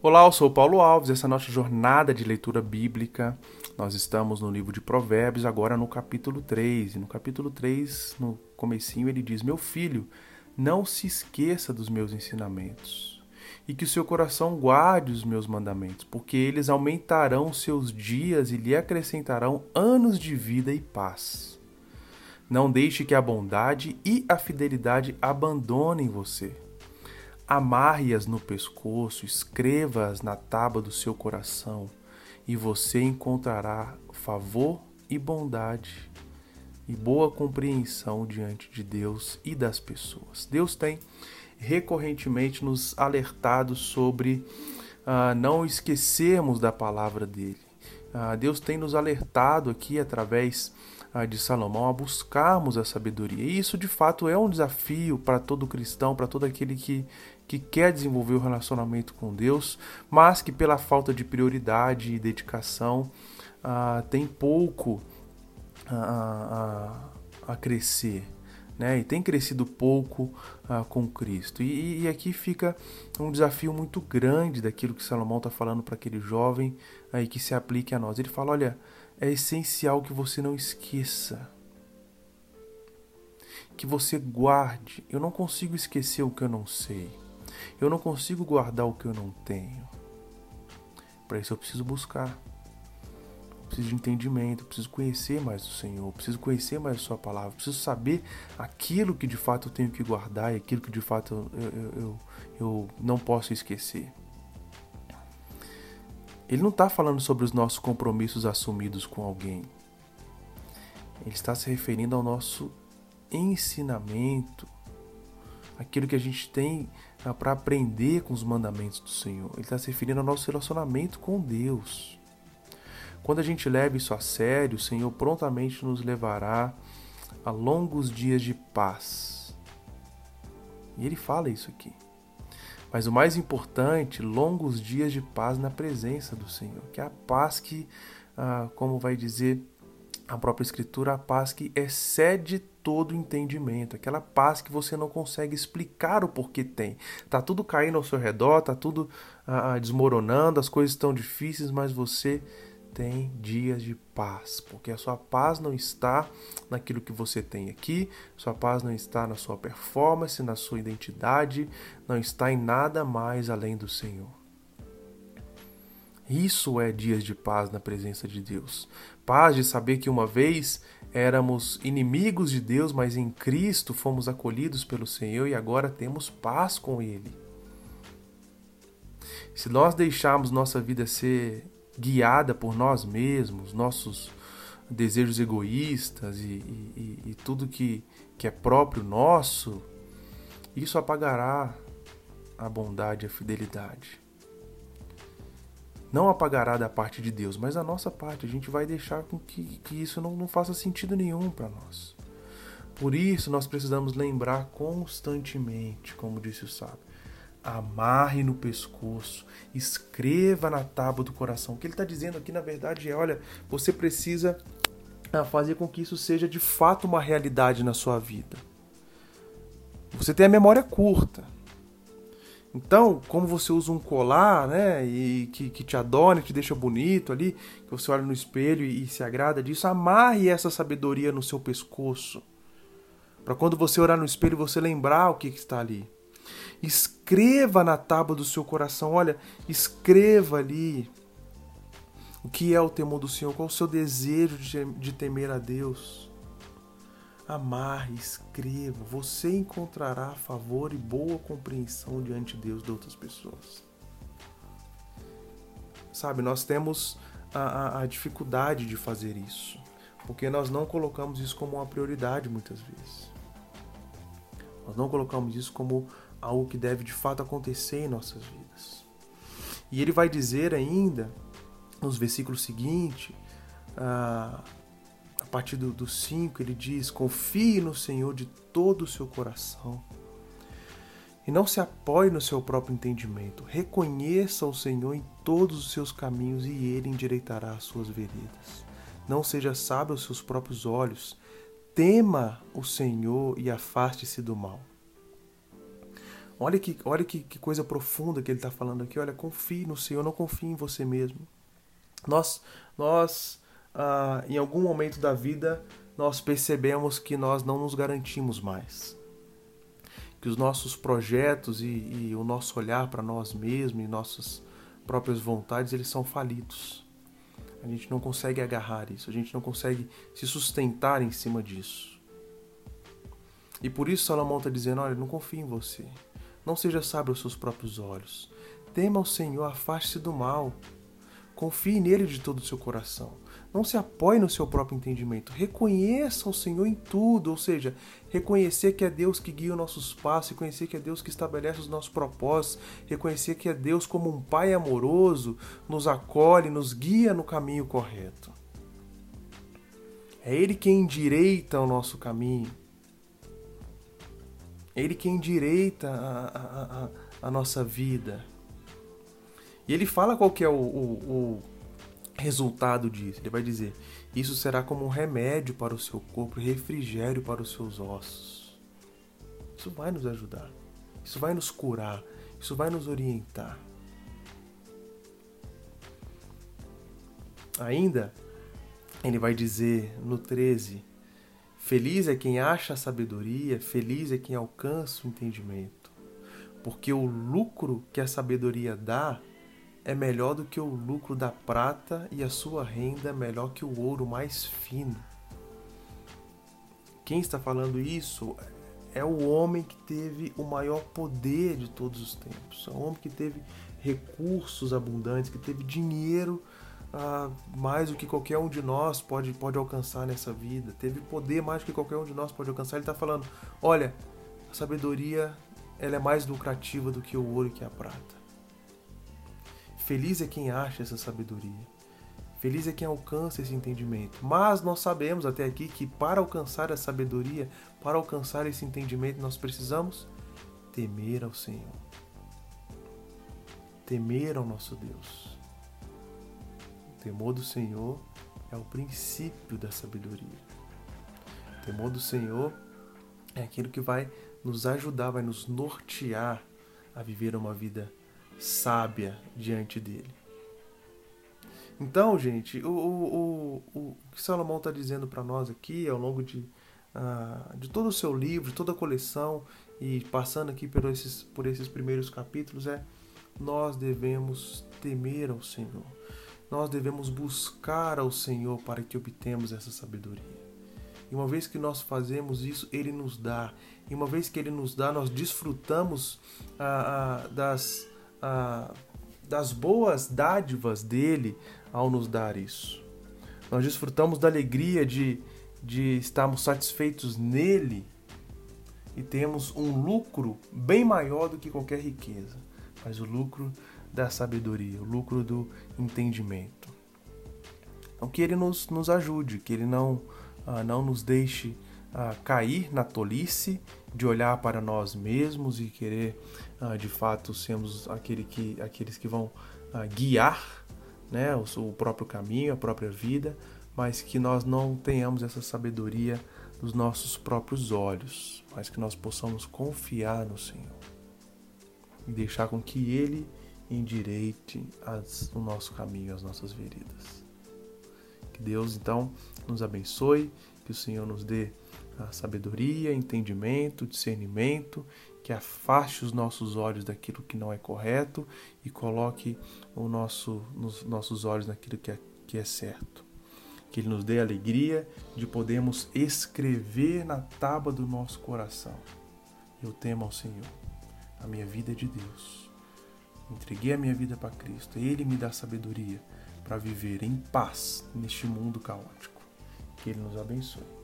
Olá, eu sou Paulo Alves, essa é a nossa jornada de leitura bíblica. Nós estamos no livro de Provérbios, agora no capítulo 3. E no capítulo 3, no comecinho, ele diz: "Meu filho, não se esqueça dos meus ensinamentos, e que o seu coração guarde os meus mandamentos, porque eles aumentarão seus dias e lhe acrescentarão anos de vida e paz. Não deixe que a bondade e a fidelidade abandonem você." Amarre-as no pescoço, escreva-as na tábua do seu coração, e você encontrará favor e bondade e boa compreensão diante de Deus e das pessoas. Deus tem recorrentemente nos alertado sobre uh, não esquecermos da palavra dele. Uh, Deus tem nos alertado aqui através de Salomão a buscarmos a sabedoria. E isso de fato é um desafio para todo cristão, para todo aquele que, que quer desenvolver o relacionamento com Deus, mas que pela falta de prioridade e dedicação uh, tem pouco a, a, a crescer. Né, e tem crescido pouco uh, com Cristo. E, e, aqui fica um desafio muito grande daquilo que Salomão está falando para aquele jovem aí que se aplique a nós. Ele fala: olha, é essencial que você não esqueça, que você guarde. Eu não consigo esquecer o que eu não sei. Eu não consigo guardar o que eu não tenho. Para isso eu preciso buscar. Eu preciso de entendimento, eu preciso conhecer mais o Senhor, eu preciso conhecer mais a Sua palavra, eu preciso saber aquilo que de fato eu tenho que guardar e aquilo que de fato eu, eu, eu, eu não posso esquecer. Ele não está falando sobre os nossos compromissos assumidos com alguém. Ele está se referindo ao nosso ensinamento, aquilo que a gente tem ah, para aprender com os mandamentos do Senhor. Ele está se referindo ao nosso relacionamento com Deus. Quando a gente leva isso a sério, o Senhor prontamente nos levará a longos dias de paz. E ele fala isso aqui. Mas o mais importante, longos dias de paz na presença do Senhor, que é a paz que, ah, como vai dizer a própria Escritura, a paz que excede todo entendimento, aquela paz que você não consegue explicar o porquê tem. Tá tudo caindo ao seu redor, tá tudo ah, ah, desmoronando, as coisas estão difíceis, mas você tem dias de paz, porque a sua paz não está naquilo que você tem aqui, sua paz não está na sua performance, na sua identidade, não está em nada mais além do Senhor. Isso é dias de paz na presença de Deus. Paz de saber que uma vez éramos inimigos de Deus, mas em Cristo fomos acolhidos pelo Senhor e agora temos paz com Ele. Se nós deixarmos nossa vida ser guiada por nós mesmos, nossos desejos egoístas e, e, e tudo que, que é próprio nosso, isso apagará a bondade e a fidelidade não apagará da parte de Deus, mas a nossa parte. A gente vai deixar com que, que isso não, não faça sentido nenhum para nós. Por isso, nós precisamos lembrar constantemente, como disse o sábio, amarre no pescoço, escreva na tábua do coração. O que ele está dizendo aqui, na verdade, é: olha, você precisa ah, fazer com que isso seja de fato uma realidade na sua vida. Você tem a memória curta. Então, como você usa um colar, né, e que, que te adorna, te deixa bonito ali, que você olha no espelho e, e se agrada disso, amarre essa sabedoria no seu pescoço. Para quando você olhar no espelho, você lembrar o que, que está ali. Escreva na tábua do seu coração, olha, escreva ali o que é o temor do Senhor, qual o seu desejo de, temer a Deus amarre, escreva, você encontrará favor e boa compreensão diante de Deus de outras pessoas. Sabe, nós temos a, a, a dificuldade de fazer isso, porque nós não colocamos isso como uma prioridade muitas vezes. Nós não colocamos isso como algo que deve de fato acontecer em nossas vidas. E ele vai dizer ainda, nos versículos seguintes, ah, a partir do 5, ele diz: Confie no Senhor de todo o seu coração e não se apoie no seu próprio entendimento. Reconheça o Senhor em todos os seus caminhos e ele endireitará as suas veredas. Não seja sábio aos seus próprios olhos. Tema o Senhor e afaste-se do mal. Olha que, olha que, que coisa profunda que ele está falando aqui. Olha, confie no Senhor, não confie em você mesmo. Nós, nós ah, em algum momento da vida, nós percebemos que nós não nos garantimos mais. Que os nossos projetos e, e o nosso olhar para nós mesmos e nossas próprias vontades, eles são falidos. A gente não consegue agarrar isso, a gente não consegue se sustentar em cima disso. E por isso Salomão está dizendo: olha, não confie em você. Não seja sábio aos seus próprios olhos. Tema o Senhor, afaste-se do mal. Confie nele de todo o seu coração. Não se apoie no seu próprio entendimento. Reconheça o Senhor em tudo, ou seja, reconhecer que é Deus que guia os nossos passos, reconhecer que é Deus que estabelece os nossos propósitos, reconhecer que é Deus como um Pai amoroso nos acolhe, nos guia no caminho correto. É Ele quem endireita o nosso caminho. É Ele quem endireita a, a, a, a nossa vida. E ele fala qual que é o, o, o resultado disso. Ele vai dizer: Isso será como um remédio para o seu corpo, refrigério para os seus ossos. Isso vai nos ajudar. Isso vai nos curar. Isso vai nos orientar. Ainda, ele vai dizer no 13: Feliz é quem acha a sabedoria, feliz é quem alcança o entendimento. Porque o lucro que a sabedoria dá é melhor do que o lucro da prata e a sua renda é melhor que o ouro mais fino. Quem está falando isso é o homem que teve o maior poder de todos os tempos. É o homem que teve recursos abundantes, que teve dinheiro ah, mais do que qualquer um de nós pode, pode alcançar nessa vida. Teve poder mais do que qualquer um de nós pode alcançar. Ele está falando: olha, a sabedoria ela é mais lucrativa do que o ouro e que a prata. Feliz é quem acha essa sabedoria. Feliz é quem alcança esse entendimento. Mas nós sabemos até aqui que para alcançar a sabedoria, para alcançar esse entendimento, nós precisamos temer ao Senhor. Temer ao nosso Deus. O temor do Senhor é o princípio da sabedoria. O temor do Senhor é aquilo que vai nos ajudar, vai nos nortear a viver uma vida sábia diante dele. Então, gente, o, o, o, o que Salomão está dizendo para nós aqui ao longo de, uh, de todo o seu livro, toda a coleção, e passando aqui por esses, por esses primeiros capítulos, é nós devemos temer ao Senhor. Nós devemos buscar ao Senhor para que obtemos essa sabedoria. E uma vez que nós fazemos isso, Ele nos dá. E uma vez que Ele nos dá, nós desfrutamos ah, ah, das ah, das boas dádivas dele ao nos dar isso. Nós desfrutamos da alegria de, de estarmos satisfeitos nele e temos um lucro bem maior do que qualquer riqueza, mas o lucro da sabedoria, o lucro do entendimento. Então que ele nos, nos ajude, que ele não, ah, não nos deixe ah, cair na tolice de olhar para nós mesmos e querer ah, de fato sermos aquele que, aqueles que vão guiar né, o, o próprio caminho, a própria vida, mas que nós não tenhamos essa sabedoria dos nossos próprios olhos, mas que nós possamos confiar no Senhor e deixar com que Ele endireite as, o nosso caminho, as nossas veredas. Que Deus então nos abençoe, que o Senhor nos dê a sabedoria, entendimento, discernimento, que afaste os nossos olhos daquilo que não é correto e coloque o nosso, nos nossos olhos naquilo que é, que é certo. Que Ele nos dê a alegria de podermos escrever na tábua do nosso coração. Eu temo ao Senhor. A minha vida é de Deus. Entreguei a minha vida para Cristo. Ele me dá sabedoria para viver em paz neste mundo caótico. Que Ele nos abençoe.